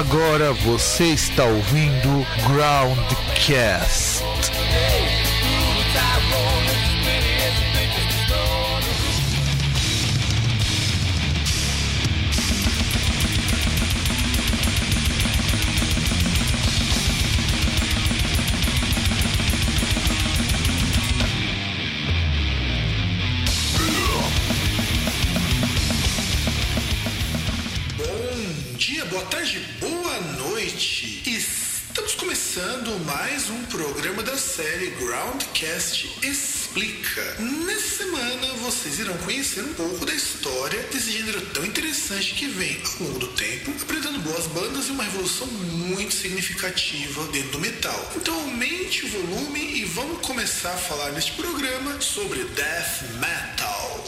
Agora você está ouvindo Groundcast. Bom dia, boa tarde, noite. Estamos começando mais um programa da série Groundcast Explica. Nessa semana vocês irão conhecer um pouco da história desse gênero tão interessante que vem ao longo do tempo, apresentando boas bandas e uma revolução muito significativa dentro do metal. Então aumente o volume e vamos começar a falar neste programa sobre death metal.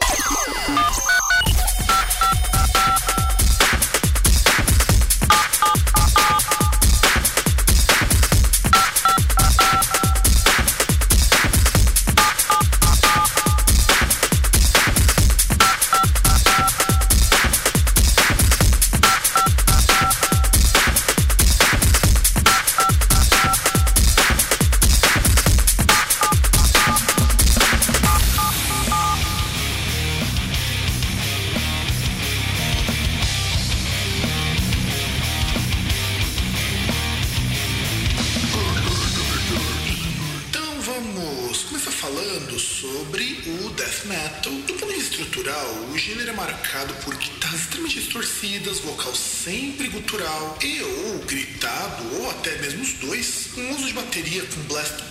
Uso de bateria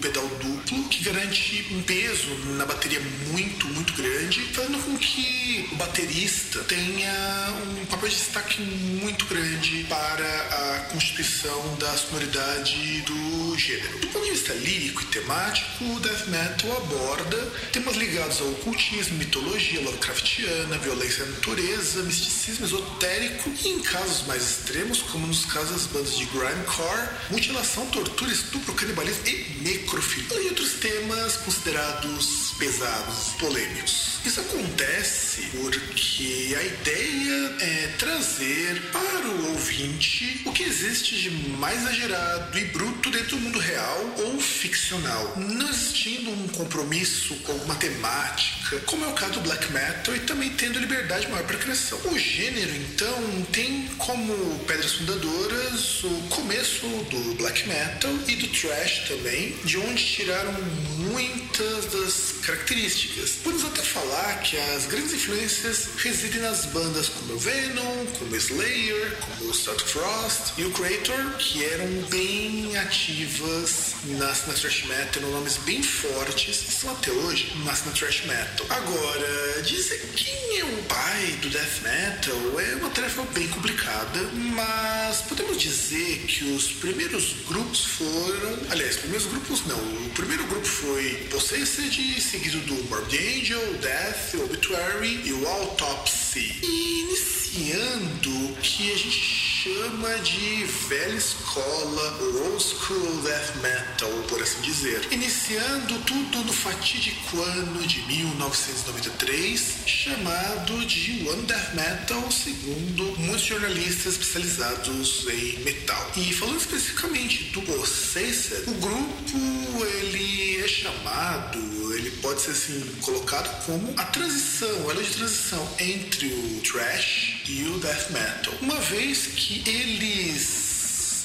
pedal duplo, que garante um peso na bateria muito, muito grande, fazendo com que o baterista tenha um papel de destaque muito grande para a constituição da sonoridade do gênero. Do ponto de vista lírico e temático, o death metal aborda temas ligados ao ocultismo, mitologia Lovecraftiana, violência natureza, misticismo esotérico e, em casos mais extremos, como nos casos das bandas de grindcore, mutilação, tortura, estupro, canibalismo e e outros temas considerados pesados, polêmicos. Isso acontece porque a ideia é trazer para o ouvinte o que existe de mais exagerado e bruto dentro do mundo real ou ficcional, não existindo um compromisso com alguma temática, como é o caso do black metal, e também tendo liberdade maior para criação. O gênero, então, tem como pedras fundadoras o começo do black metal e do thrash também, de onde tiraram muitas das características. Podemos até falar que as grandes influências residem nas bandas como Venom, como Slayer, como Stark Frost e o Creator, que eram bem ativas na cena thrash metal, nomes bem fortes e são até hoje na cena thrash metal. Agora, dizer quem é o pai do death metal é uma tarefa bem complicada, mas podemos dizer que os primeiros grupos foram, aliás, os primeiros grupos não, o primeiro grupo foi Possessed, seguido do Morbid Angel, Death, Obituary e o Autopsy. Iniciando o que a gente chama de velha escola, ou old school death metal, por assim dizer. Iniciando tudo no fatídico ano de 1993, chamado de One Death Metal, segundo muitos jornalistas especializados em metal. E falando especificamente do Possessed, o grupo ele é chamado, ele pode ser assim colocado como a transição, ela é de transição entre o thrash e o death metal. Uma vez que eles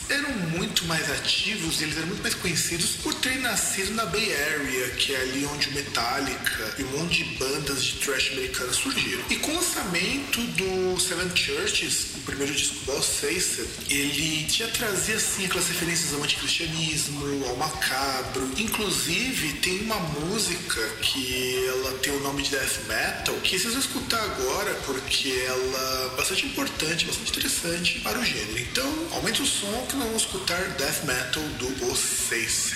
eram muito mais ativos, eles eram muito mais conhecidos por terem nascido na Bay Area, que é ali onde o Metallica e um monte de bandas de thrash americanas surgiram. E com o lançamento do Seven Churches, primeiro disco do Alcesta, ele já trazia assim aquelas referências ao anticristianismo, ao macabro. Inclusive tem uma música que ela tem o nome de death metal, que vocês vão escutar agora porque ela é bastante importante, bastante interessante para o gênero. Então, aumente o som que nós vamos escutar death metal do Oasis.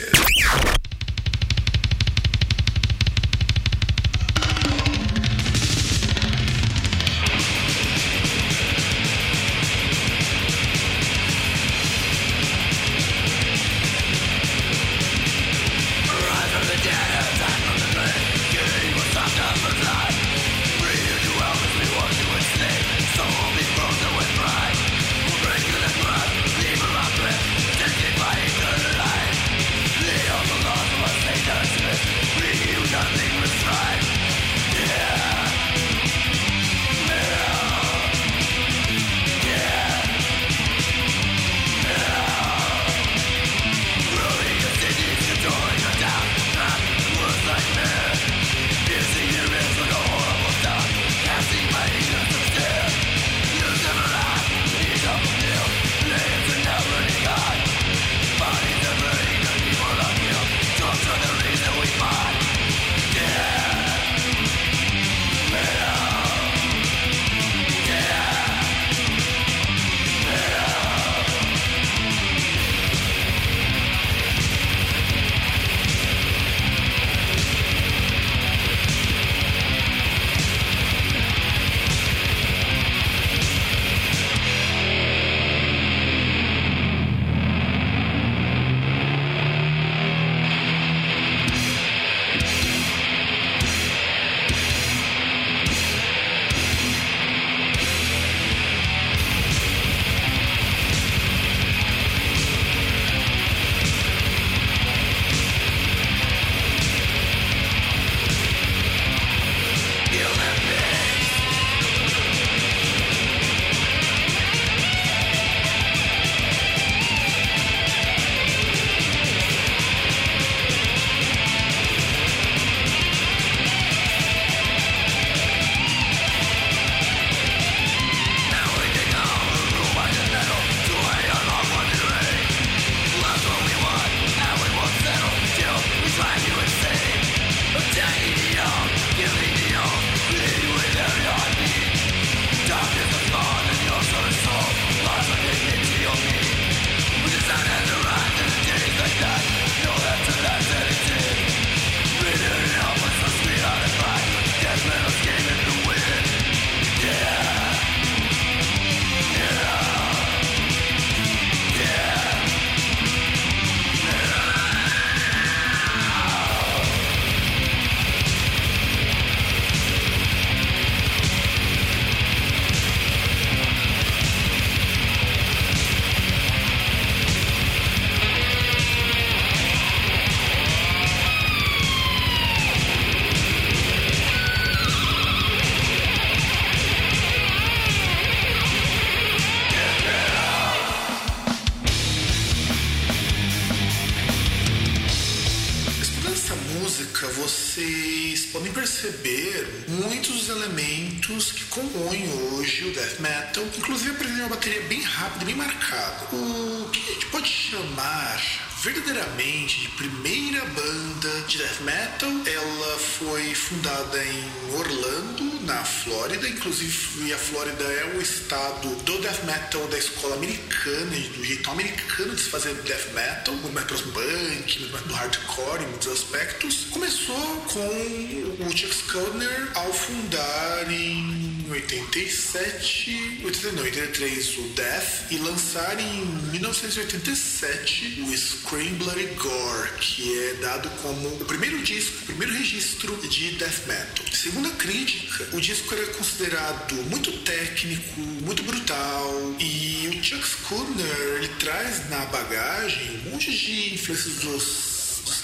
De primeira banda de death metal. Ela foi fundada em Orlando, na Flórida. Inclusive, a Flórida é o estado do death metal da escola americana, do jeito americano de se fazer death metal, muito mais próximo punk, muito mais do hardcore em muitos aspectos. Começou com o Chuck Schuldiner ao fundar em 87, 89, 83 o Death e lançar em 1987 o Scream Bloody Gore, que é dado como o primeiro disco, o primeiro registro de death metal. Segundo a crítica, o disco era considerado muito técnico, muito brutal e o Chuck Schuldiner ele traz na bagagem um monte de influências dos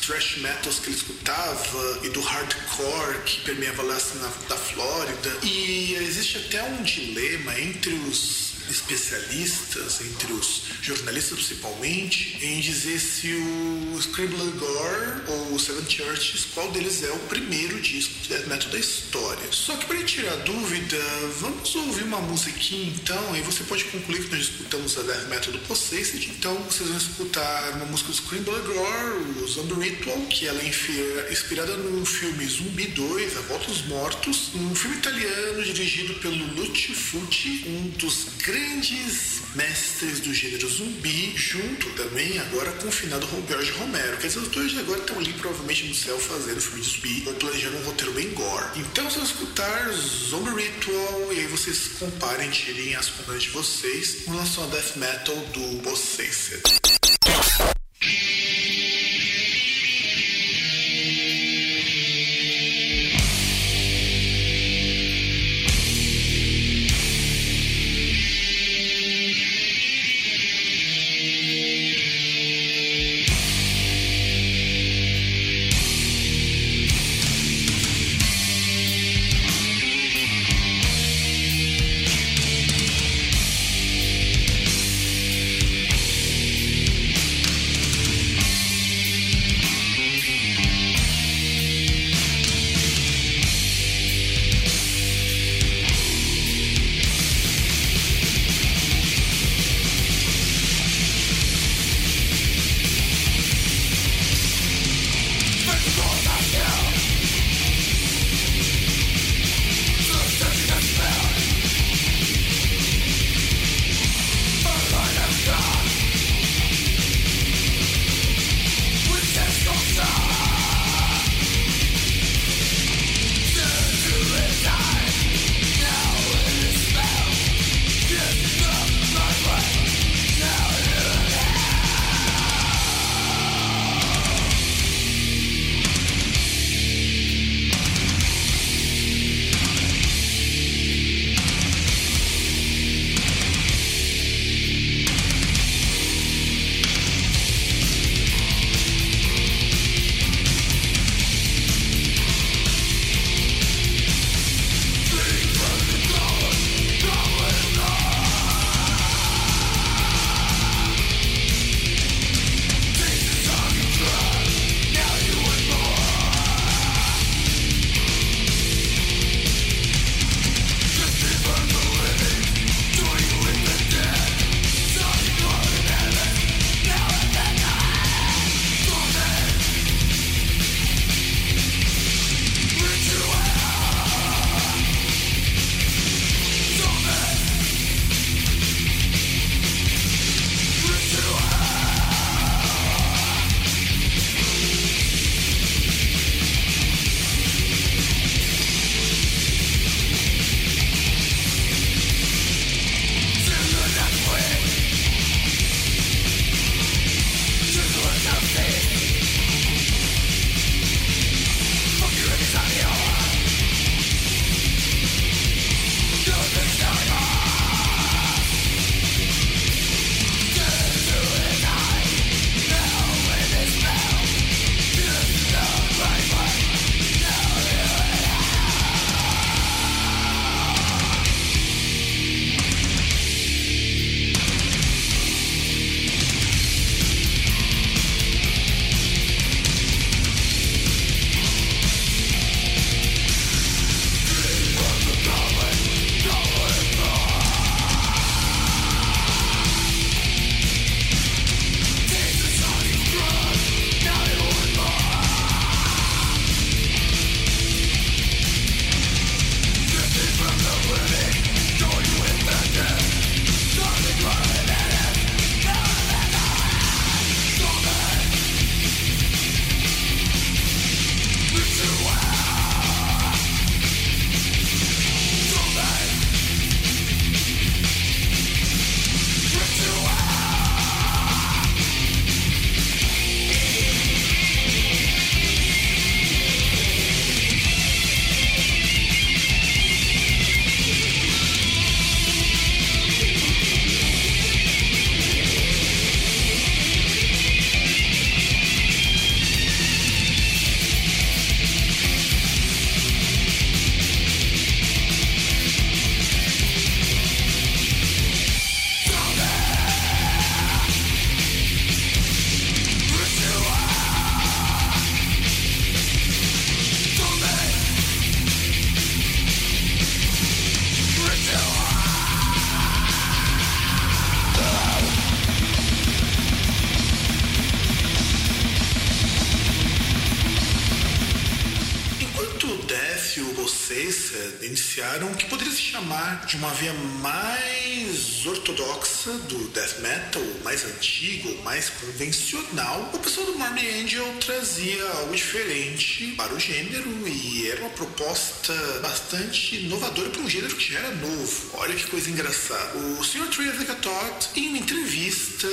thrash metals que ele escutava e do hardcore que permeava lá na, da Flórida. E existe até um dilema entre os especialistas, entre os jornalistas principalmente, em dizer se o Scribbler Gore ou o Seven Churches, qual deles é o primeiro disco de death metal da história. Só que para tirar dúvida, vamos ouvir uma musiquinha então, e você pode concluir que nós escutamos a death metal do Possessed, então vocês vão escutar uma música do Scribbler Gore, o Zombie Ritual, que ela é inspirada no filme Zumbi 2, A Volta dos Mortos, um filme italiano dirigido pelo Lucio Fucci, um dos grandes grandes mestres do gênero zumbi, junto também agora com o finado Romero. Quer dizer, dois agora estão ali provavelmente no céu fazendo filme de zumbi, ou planejando um roteiro bem gore. Então vocês vão escutar Zombie Ritual e aí vocês comparem, tirem as conclusões de vocês com relação ao death metal do Possessed. Iniciaram o que poderia se chamar de uma via mais ortodoxa do death metal, mais antigo, mais convencional. O pessoal do Morbid Angel trazia algo diferente para o gênero e era uma proposta bastante inovadora para um gênero que já era novo. Olha que coisa engraçada. O Sr. Trey Todd, em uma entrevista,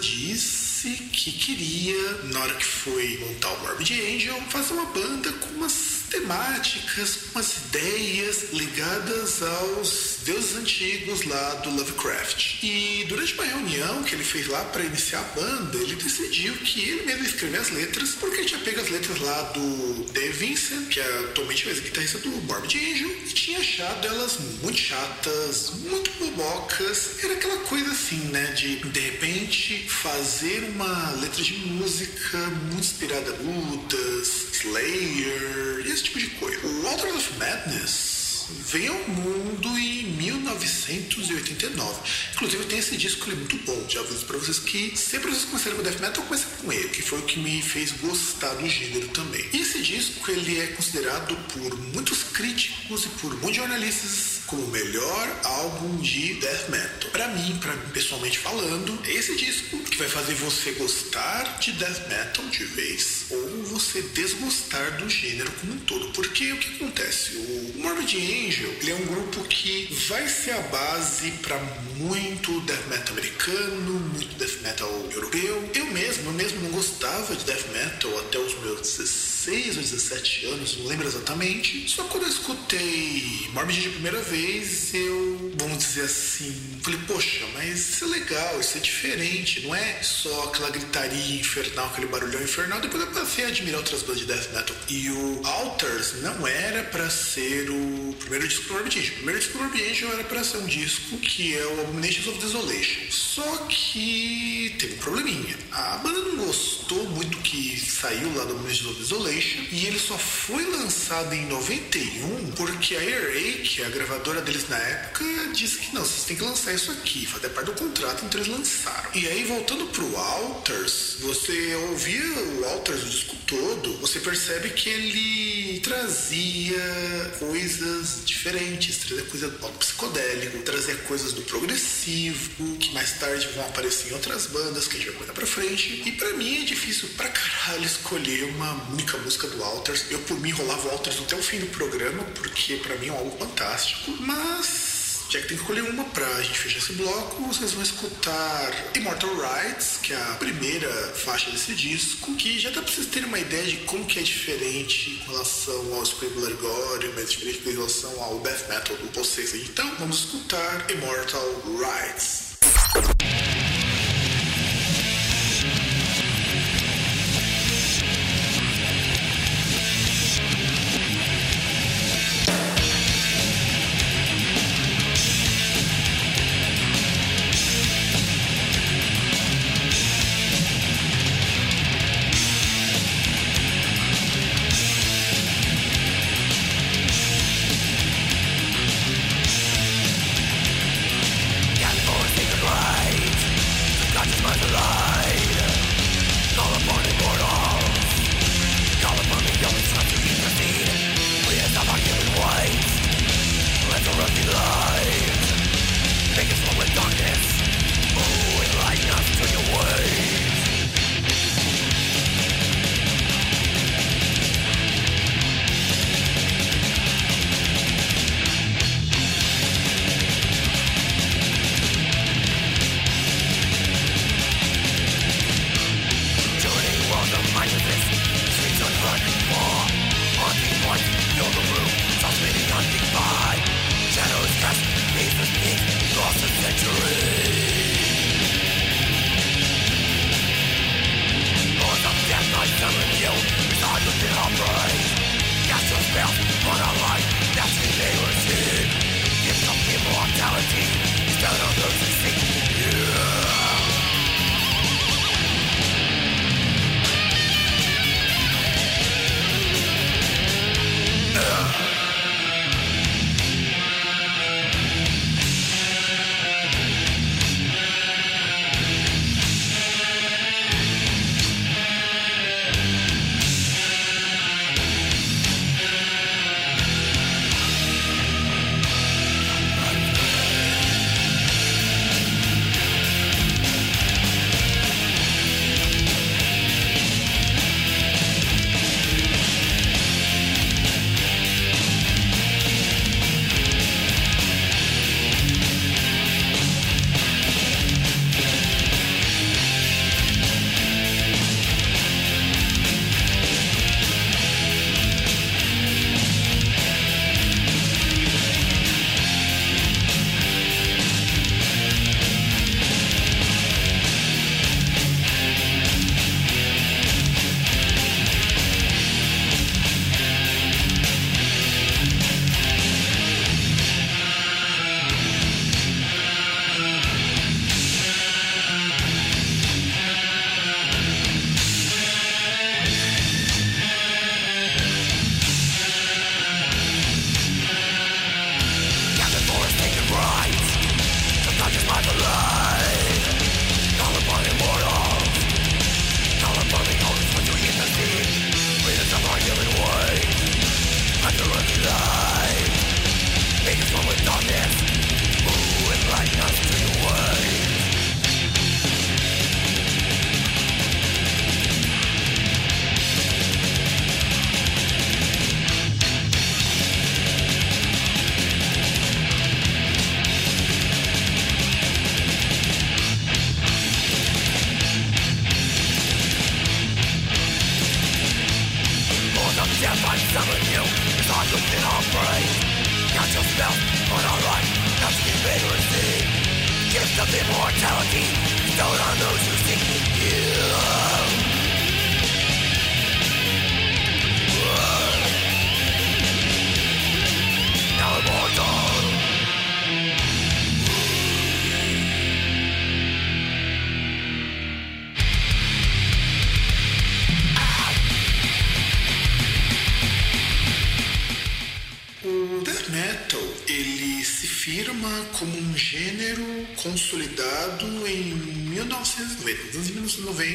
disse que queria, na hora que foi montar o Morbid Angel, fazer uma banda com umas temáticas, umas ideias ligadas aos deuses antigos lá do Lovecraft. E durante uma reunião que ele fez lá para iniciar a banda, ele decidiu que ele mesmo escrever as letras, porque ele tinha pego as letras lá do Dave Vincent, que é atualmente é guitarrista do Morbid Angel, e tinha achado elas muito chatas, muito bobocas. Era aquela coisa assim, né, de de repente fazer uma letra de música muito inspirada em lutas, Slayer, esse tipo de coisa. O Walter of Madness veio ao mundo em 1989. Inclusive, tem esse disco, ele é muito bom. Já aviso pra vocês que sempre vocês começarem com Death Metal, comecem com ele, que foi o que me fez gostar do gênero também. E esse disco, ele é considerado por muitos críticos e por muitos jornalistas como o melhor álbum de death metal. Para mim, para mim pessoalmente falando, é esse disco que vai fazer você gostar de death metal de vez ou você desgostar do gênero como um todo. Porque o que acontece? O Morbid Angel, ele é um grupo que vai ser a base para muito death metal americano, muito death metal europeu. Eu mesmo, eu mesmo não gostava de death metal até os meus 16 ou 17 anos, não lembro exatamente. Só quando eu escutei Morbid de primeira vez, eu, vamos dizer assim, falei, poxa, mas isso é legal, isso é diferente, não é só aquela gritaria infernal, aquele barulhão infernal. Depois eu passei a admirar outras bandas de death metal. E o Altars não era para ser o primeiro disco do. O primeiro disco do era para ser um disco que é o Abominations of Desolation. Só que teve um probleminha. A banda não gostou muito que saiu lá do Abominations of Desolation e ele só foi lançado em 91 porque a ERA, que é a gravadora deles na época, disse que não, vocês têm que lançar isso aqui, fazer parte do contrato, então eles lançaram. E aí, voltando pro Alters, você ouvia o Alters, o disco todo, você percebe que ele trazia coisas diferentes, trazia coisa do psicodélico, trazia coisas do progressivo, que mais tarde vão aparecer em outras bandas, que a gente vai contar pra frente. E para mim é difícil pra caralho escolher uma única música do Alters. Eu, por mim, rolava o Alters até o fim do programa, porque para mim é um álbum fantástico. Mas já que tem que escolher uma pra gente fechar esse bloco, vocês vão escutar Immortal Rights, que é a primeira faixa desse disco, que já dá pra vocês terem uma ideia de como que é diferente com relação ao Scribbler Gore, mas diferente com relação ao Death Metal do Possessed. Então, vamos escutar Immortal Rights.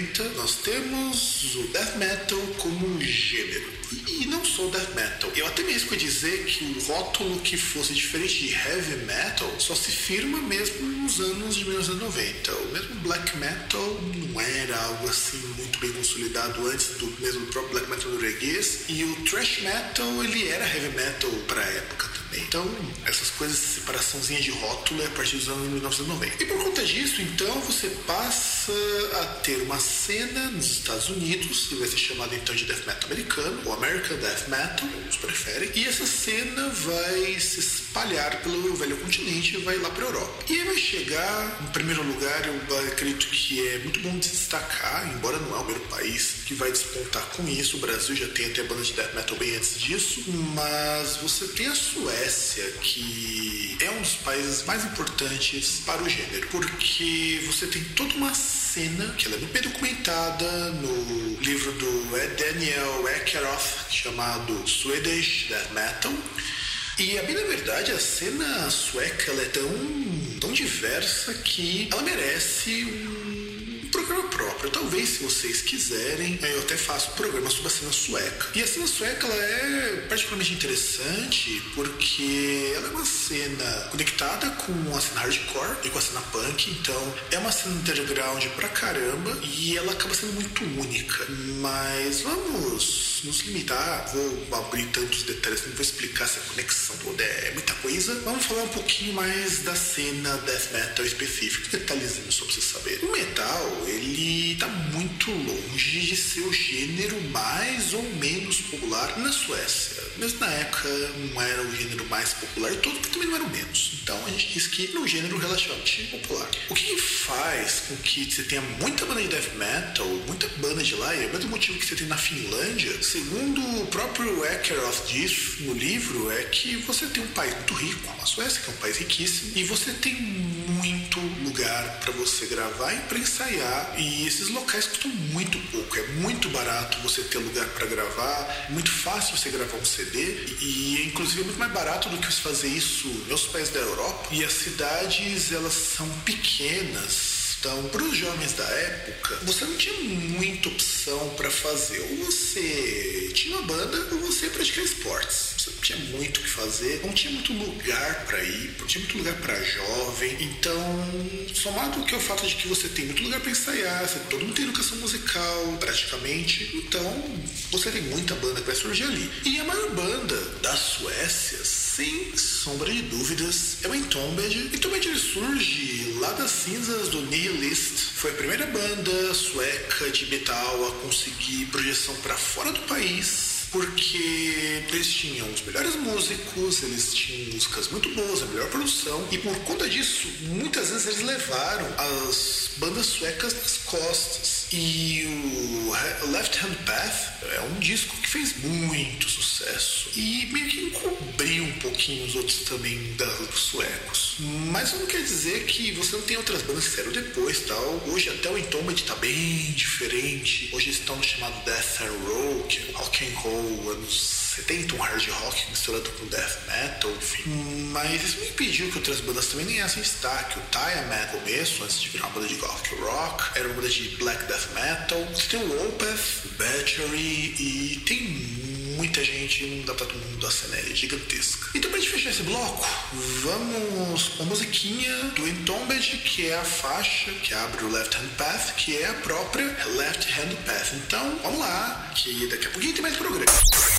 1990, nós temos o death metal como um gênero. E, não só o death metal. Eu até mesmo ia dizer que o rótulo que fosse diferente de heavy metal só se firma mesmo nos anos de 1990. O mesmo black metal não era algo assim muito bem consolidado antes do mesmo próprio black metal norueguês. E o thrash metal, ele era heavy metal para a época também. Então, essas coisas, separaçãozinha de rótulo é a partir dos anos 1990. E por conta disso, então, você passa a ter uma cena nos Estados Unidos, que vai ser chamada então de death metal americano, ou American Death Metal, alguns preferem, e essa cena vai se espalhar pelo velho continente e vai lá para Europa. E aí vai chegar, em primeiro lugar, eu acredito que é muito bom de destacar, embora não é o primeiro país que vai despontar com isso, o Brasil já tem até banda de death metal bem antes disso, mas você tem a Suécia, que é um dos países mais importantes para o gênero, porque você tem toda uma cena que ela é bem documentada no livro do Daniel Ekeroth, chamado Swedish Death Metal. E a bem na verdade, a cena sueca é tão, tão diversa que ela merece um programa próprio. Talvez, se vocês quiserem, eu até faço um programa sobre a cena sueca. E a cena sueca ela é particularmente interessante porque ela é uma cena conectada com a cena hardcore e com a cena punk. Então, é uma cena underground pra caramba e ela acaba sendo muito única. Mas vamos nos limitar, vou abrir tantos detalhes, não vou explicar essa conexão toda, é muita coisa. Vamos falar um pouquinho mais da cena death metal específica, detalhezinhos só pra vocês saberem. O metal, ele tá muito longe de ser o gênero mais ou menos popular na Suécia. Mesmo na época não era o gênero mais popular todo, porque também não era o menos. Então a gente diz que é um gênero relativamente popular. O que faz com que você tenha muita banda de death metal, muita banda de lá, e é o mesmo motivo que você tem na Finlândia, segundo o próprio Ekeroth diz no livro, é que você tem um país muito rico, a Suécia, que é um país riquíssimo, e você tem muito lugar para você gravar e para ensaiar. E esses locais custam muito pouco, é muito barato você ter lugar para gravar, muito fácil você gravar um CD e inclusive é muito mais barato do que fazer isso nos países da Europa. E as cidades elas são pequenas. Então, para os jovens da época, você não tinha muita opção para fazer. Ou você tinha uma banda ou você praticava esportes. Você não tinha muito o que fazer, não tinha muito lugar para ir, não tinha muito lugar para jovem. Então, somado que é o fato de que você tem muito lugar para ensaiar, você, todo mundo tem educação musical praticamente, então você tem muita banda que vai surgir ali. E a maior banda da Suécia, sem sombra de dúvidas, é o Entombed. Entombed surge lá das cinzas do Nihilist. Foi a primeira banda sueca de metal a conseguir projeção para fora do país porque eles tinham os melhores músicos, eles tinham músicas muito boas, a melhor produção, e por conta disso, muitas vezes eles levaram as bandas suecas nas costas. E o Left Hand Path é um disco que fez muito sucesso e meio que encobriu um pouquinho os outros também dos suecos. Mas não quer dizer que você não tem outras bandas que fizeram depois tal. Hoje até o Entombed tá bem diferente. Hoje estão no chamado Death and Roll, que é rock and roll anos 70, um hard rock misturado com death metal, enfim. Mas isso me impediu que outras bandas também ganhassem destaque. O Tiamat, no começo, antes de virar uma banda de gothic rock, era uma banda de black death metal. Você tem o Opeth, Battery e tem muita gente, não dá pra todo mundo, a cena é gigantesca. Então pra gente fechar esse bloco, vamos com a musiquinha do Entombed, que é a faixa que abre o Left Hand Path, que é a própria Left Hand Path. Então, vamos lá, que daqui a pouquinho tem mais programa.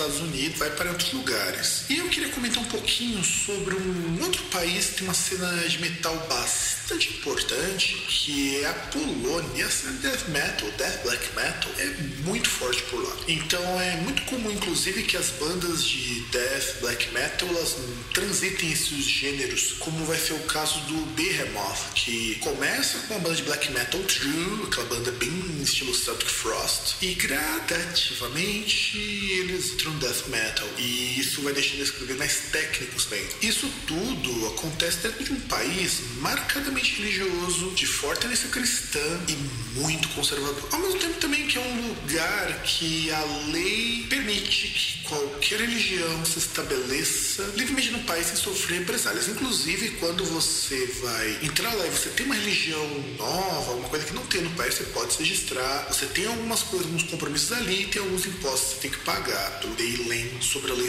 Estados Unidos, vai para outros lugares. E eu queria comentar um pouquinho sobre um outro país que tem uma cena de metal bastante importante, que a Polônia. A cena de death metal, death black metal, é muito forte por lá. Então é muito comum, inclusive, que as bandas de death black metal elas transitem esses gêneros, como vai ser o caso do Behemoth, que começa com uma banda de black metal true, aquela banda bem estilo Celtic Frost, e gradativamente eles entram death metal. E isso vai deixando eles cada mais técnicos bem. Isso tudo acontece dentro de um país marcadamente religioso, de forte tendência cristã e muito conservador. Ao mesmo tempo também que é um lugar que a lei permite que qualquer religião se estabeleça livremente no país sem sofrer represálias. Inclusive, quando você vai entrar lá e você tem uma religião nova, alguma coisa que não tem no país, você pode se registrar. Você tem algumas coisas, alguns compromissos ali, tem alguns impostos que você tem que pagar pelo lei sobre a lei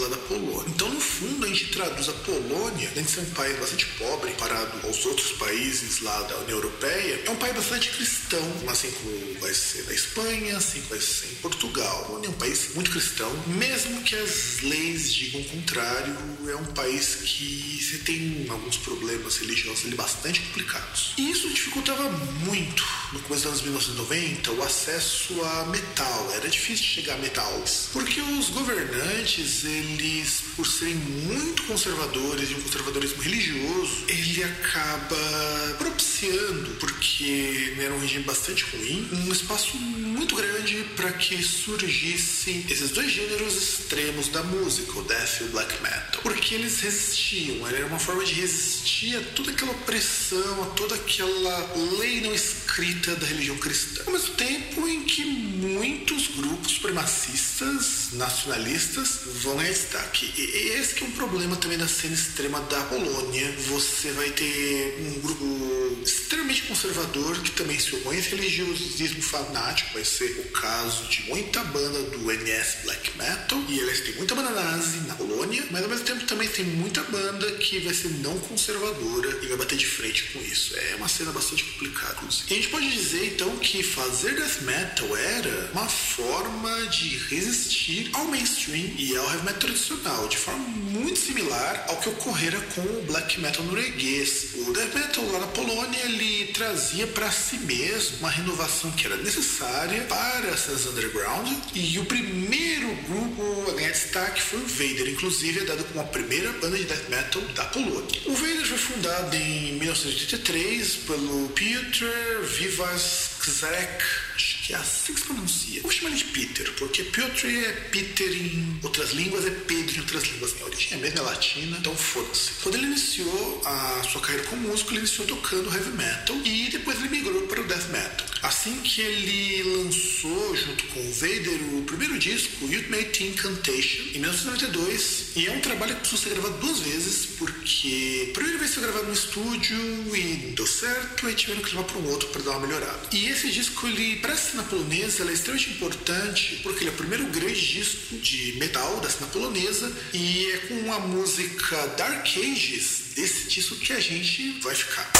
lá da Polônia. Então, no fundo, a gente traduz a Polônia, além de ser um país bastante pobre, comparado aos outros países lá da União Europeia, é um país bastante cristão, assim como vai ser na Espanha, assim como vai ser em Portugal. É um país muito cristão, mesmo que as leis digam o contrário, é um país que você tem alguns problemas religiosos ali bastante complicados. E isso dificultava muito no começo dos anos 1990 o acesso a metal. Era difícil chegar a metais, porque os governantes, eles, por serem muito conservadores e um conservadorismo religioso, ele acaba propiciando, porque era um regime bastante ruim, um espaço muito grande para que surgissem esses dois gêneros extremos da música, o death e o black metal, porque eles resistiam, era uma forma de resistir a toda aquela opressão, a toda aquela lei não escrita da religião cristã. Ao mesmo tempo em que muitos grupos supremacistas, nacionalistas, vão ganhar destaque. E esse que é um problema também da cena extrema da Polônia. Você vai ter um grupo extremamente conservador que também se opõe a religiosismo fanático, vai ser o caso de muita banda do NS Black Metal, e eles têm muita banda nazi na Polônia, mas ao mesmo tempo também tem muita banda que vai ser não conservadora e vai bater de frente com isso. É uma cena bastante complicada. E a gente pode dizer então que fazer death metal era uma forma de resistir ao mainstream e ao heavy metal tradicional, de forma muito similar ao que ocorrera com o black metal norueguês. O death metal lá na Polônia ele trazia para si mesmo uma renovação que era necessária para essas underground e o primeiro grupo a ganhar destaque foi o Vader, inclusive é dado como a primeira banda de death metal da Polônia. O Vader foi fundado em 1983 pelo Piotr Vivazek que é assim que se pronuncia. Vou chamar ele de Peter, porque Piotr é Peter em outras línguas, é Pedro em outras línguas. A origem é mesmo é latina, então foda-se. Quando ele iniciou a sua carreira como músico, ele iniciou tocando heavy metal e depois ele migrou para o death metal. Assim que ele lançou, junto com o Vader, o primeiro disco, Ultimate Incantation, em 1992, e é um trabalho que precisou ser gravado duas vezes, porque primeiro vez foi gravado no estúdio e deu certo, e tiveram que levar para um outro para dar uma melhorada. E esse disco, ele, para a cena polonesa, é extremamente importante, porque ele é o primeiro grande disco de metal da cena polonesa, e é com a música Dark Ages desse disco que a gente vai ficar.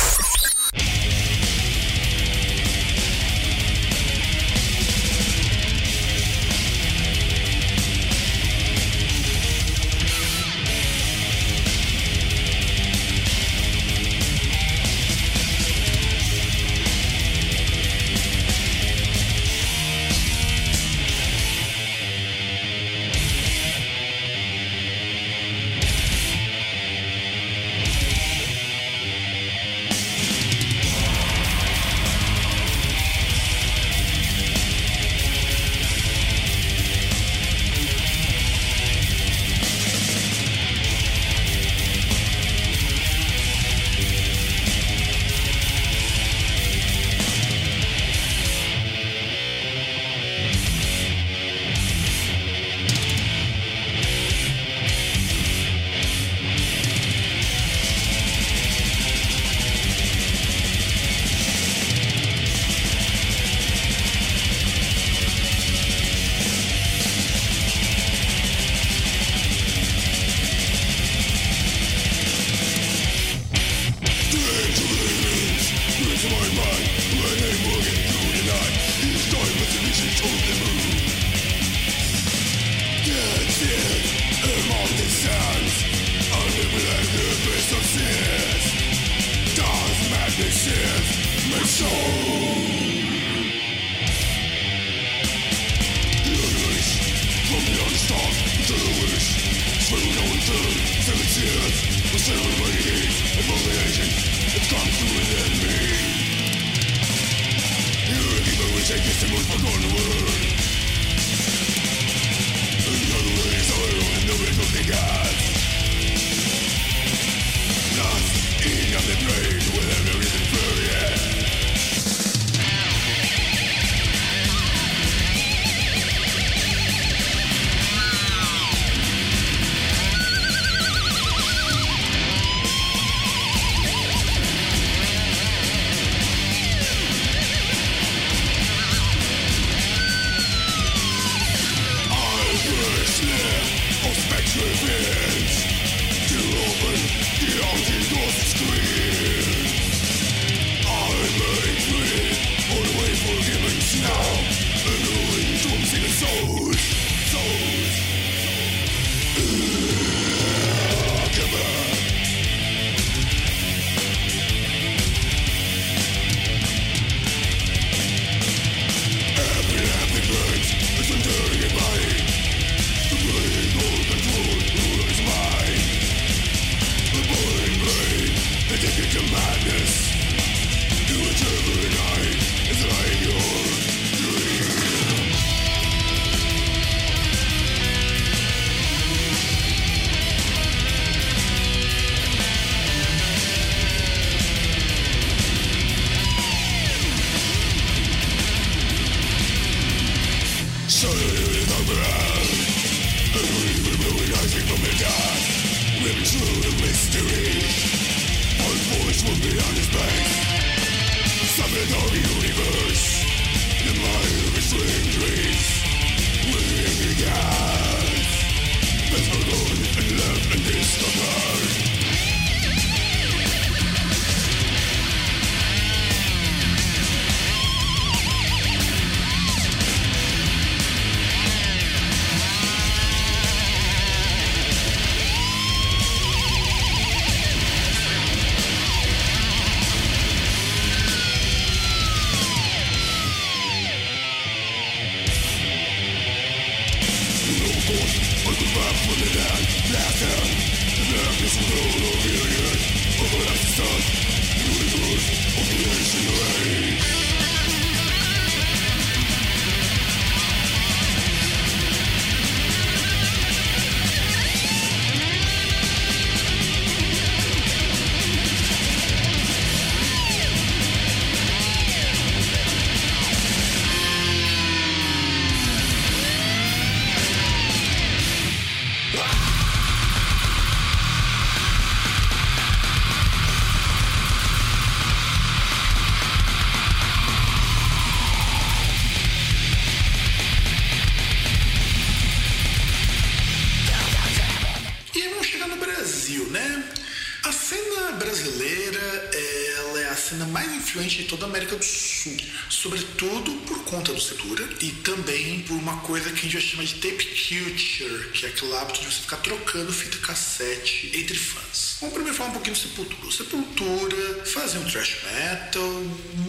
Ficar trocando fita cassete entre fãs. Vamos primeiro falar um pouquinho do Sepultura. Sepultura fazia um thrash metal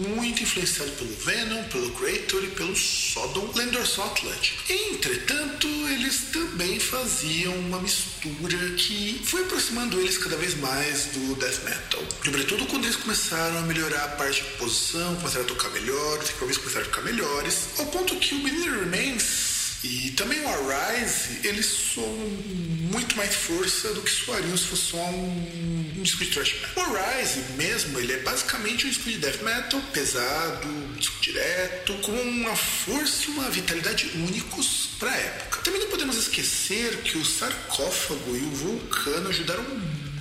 muito influenciado pelo Venom, pelo Creator e pelo Sodom, Lendor Atlantic. Entretanto, eles também faziam uma mistura que foi aproximando eles cada vez mais do death metal. Sobretudo quando eles começaram a melhorar a parte de composição, começaram a tocar melhor, os equipamentos começaram a ficar melhores, ao ponto que o Beneath Remains e também o Arise, eles soam muito mais força do que soariam se fosse só um, um disco de thrash metal. O Arise mesmo, ele é basicamente um disco de death metal, pesado, um disco direto, com uma força e uma vitalidade únicos para a época. Também não podemos esquecer que o sarcófago e o vulcano ajudaram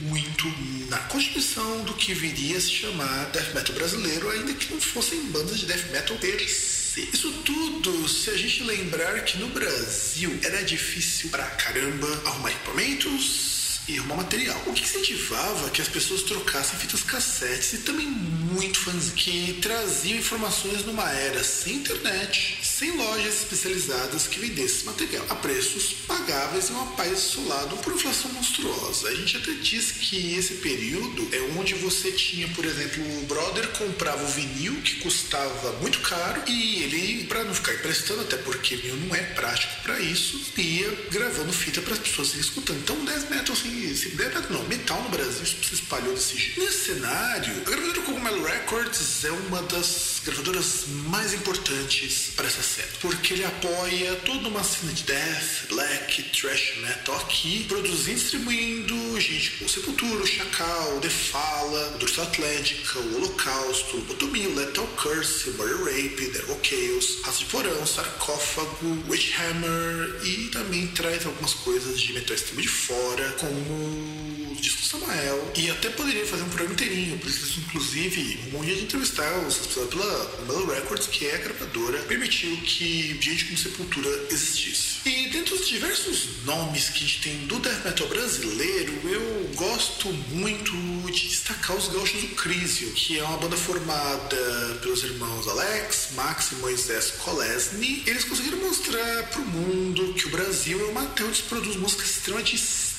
muito na constituição do que viria a se chamar death metal brasileiro, ainda que não fossem bandas de death metal se. Isso tudo se a gente lembrar que no Brasil era difícil pra caramba arrumar equipamentos e arrumar material. O que incentivava que as pessoas trocassem fitas cassetes e também muito fãs que traziam informações numa era sem internet, sem lojas especializadas que vendessem material a preços pagáveis em um país isolado por inflação monstruosa. A gente até diz que esse período é onde você tinha, por exemplo, o brother comprava o vinil que custava muito caro e ele, para não ficar emprestando, até porque vinil não é prático para isso, ia gravando fita para as pessoas irem escutando. Então, 10 metal, assim, esse 10 metal não, metal no Brasil se espalhou desse jeito. Nesse cenário, a gravadora Cogumelo Records é uma das gravadoras mais importantes para essa cena, porque ele apoia toda uma cena de death, black, thrash metal aqui, produzindo e distribuindo gente como Sepultura, o Chacal, The Fala, Dursa Atlântica, o Holocausto, Lobotomia, Lethal Curse, Murder Rape, Devil Chaos, Raça de Porão, Sarcófago, Witchhammer e também traz algumas coisas de metal extremo de fora, como o disco Samael, e até poderia fazer um programa inteirinho, isso, inclusive, um dia de entrevistar os pessoas pela Mellow Records, que é a gravadora, permitiu que gente como Sepultura existisse. E dentro dos diversos nomes que a gente tem do death metal brasileiro, eu gosto muito de destacar os Gaúchos do Crisium, que é uma banda formada pelos irmãos Alex, Max e Moisés Kolesny. Eles conseguiram mostrar para o mundo que o Brasil é uma terra onde se produz músicas extremamente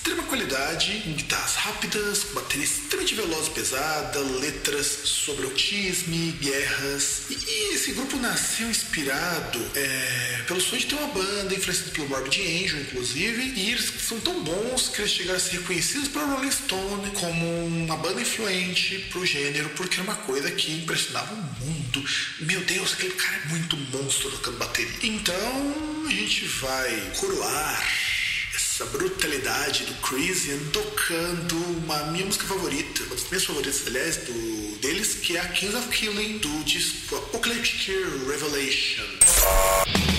extrema qualidade, guitarras rápidas, bateria extremamente veloz e pesada, letras sobre autismo, guerras. E, e esse grupo nasceu inspirado é, pelo sonho de ter uma banda, influenciado pelo Morbid Angel, inclusive, e eles são tão bons que eles chegaram a ser reconhecidos pela Rolling Stone como uma banda influente pro gênero, porque era uma coisa que impressionava o mundo. Meu Deus, aquele cara é muito monstro tocando bateria. Então, a gente vai coroar essa brutalidade do Crisian tocando uma minha música favorita, uma das minhas favoritas, aliás, do, deles, que é a Kings of Killing do disco Apocalyptic Revelation.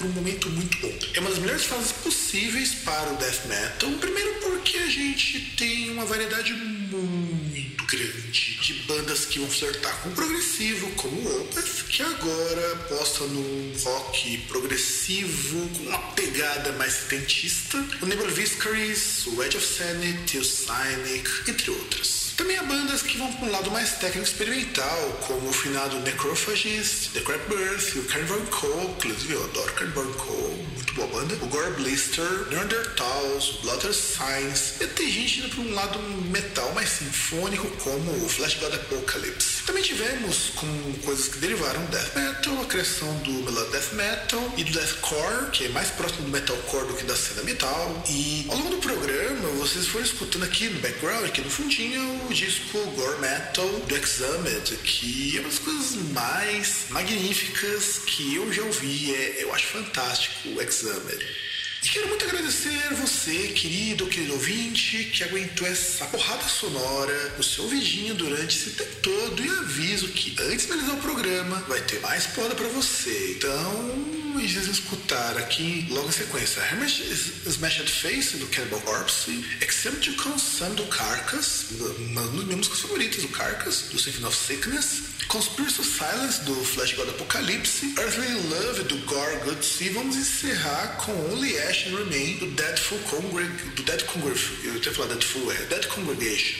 Por um momento muito bom. É uma das melhores fases possíveis para o death metal. Primeiro porque a gente tem uma variedade muito grande de bandas que vão flertar com progressivo, como Opeth, que agora aposta num rock progressivo com uma pegada mais setentista, o Nebula Viscaries, o Edge of Sanity, o Cynic, entre outras. Também há bandas que vão para um lado mais técnico experimental, como o finado Necrophagist, The Crap Birth, o Carnivore Co. Inclusive eu adoro Carnivore Co. Muito boa banda. O Gore Blister, Neanderthals, Blotter Signs. E tem gente indo para um lado metal mais sinfônico, como o Flash God Apocalypse. Também tivemos com coisas que derivaram Death Metal, a criação do Melodic Death Metal e do Deathcore, que é mais próximo do Metalcore do que da cena metal. E ao longo do programa, vocês foram escutando aqui no background, aqui no fundinho, disco Gore Metal do Examed, que é uma das coisas mais magníficas que eu já ouvi. É, eu acho fantástico o Examed. E quero muito agradecer você, querido, querido ouvinte, que aguentou essa porrada sonora no seu ouvidinho durante esse tempo todo. E aviso que antes de finalizar o programa vai ter mais poda para você. Então, vocês escutar aqui logo em sequência Hermes Smashed Face do Cannibal Corpse, Exemption Consume do Carcass, uma das minhas músicas favoritas do Carcass, do Symphony of Sickness, Conspiracy Silence do Flash God Apocalypse, Earthly Love do Gore e vamos encerrar com Only Ash and Remain do Deadful Congreg do Dead Congregation. Eu até falar Deadful, é Dead Congregation.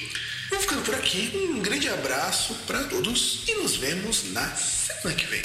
Vamos ficando por aqui. Um grande abraço para todos e nos vemos na semana que vem.